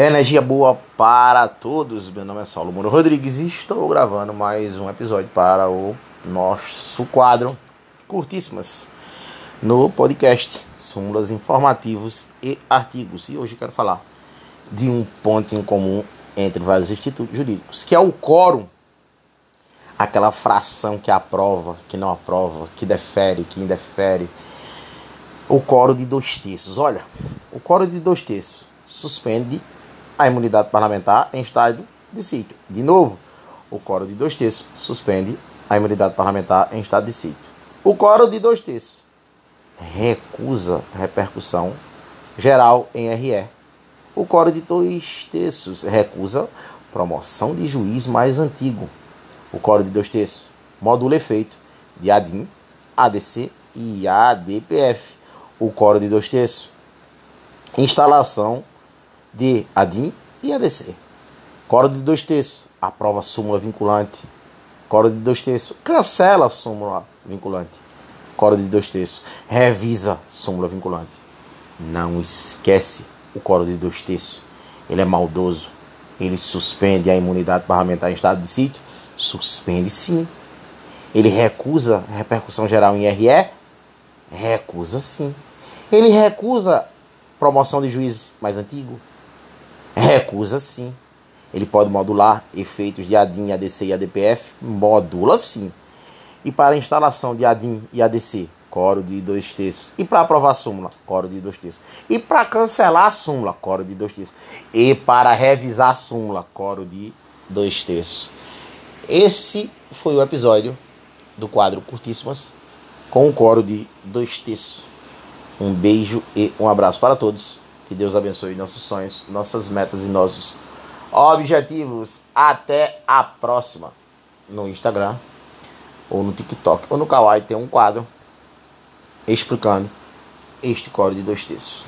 Energia boa para todos. Meu nome é Saulo Moro Rodrigues e estou gravando mais um episódio para o nosso quadro Curtíssimas no podcast Súmulas Informativos e Artigos. E hoje quero falar de um ponto em comum entre vários institutos jurídicos, que é o quórum. Aquela fração que aprova, que não aprova, que defere, que indefere. O quórum de dois terços. Olha, o quórum de dois terços suspende a imunidade parlamentar em estado de sítio. De novo, o coro de dois terços suspende a imunidade parlamentar em estado de sítio. O coro de dois terços recusa repercussão geral em RE. O coro de dois terços recusa promoção de juiz mais antigo. O coro de dois terços modula efeito de ADIM, ADC e ADPF. O coro de dois terços instalação de ADIM e ADC. Coro de dois terços, aprova súmula vinculante. Coro de dois terços, cancela a súmula vinculante. Coro de dois terços, revisa súmula vinculante. Não esquece o coro de dois terços. Ele é maldoso. Ele suspende a imunidade parlamentar em estado de sítio? Suspende sim. Ele recusa repercussão geral em RE? Recusa sim. Ele recusa promoção de juiz mais antigo? Recusa sim. Ele pode modular efeitos de ADIM, ADC e ADPF? Modula sim. E para a instalação de ADIM e ADC? Coro de dois terços. E para aprovar a súmula? Coro de dois terços. E para cancelar a súmula? Coro de dois terços. E para revisar a súmula? Coro de dois terços. Esse foi o episódio do quadro Curtíssimas com o coro de dois terços. Um beijo e um abraço para todos. Que Deus abençoe nossos sonhos, nossas metas e nossos objetivos. Até a próxima. No Instagram, ou no TikTok, ou no Kawaii tem um quadro explicando este código de dois terços.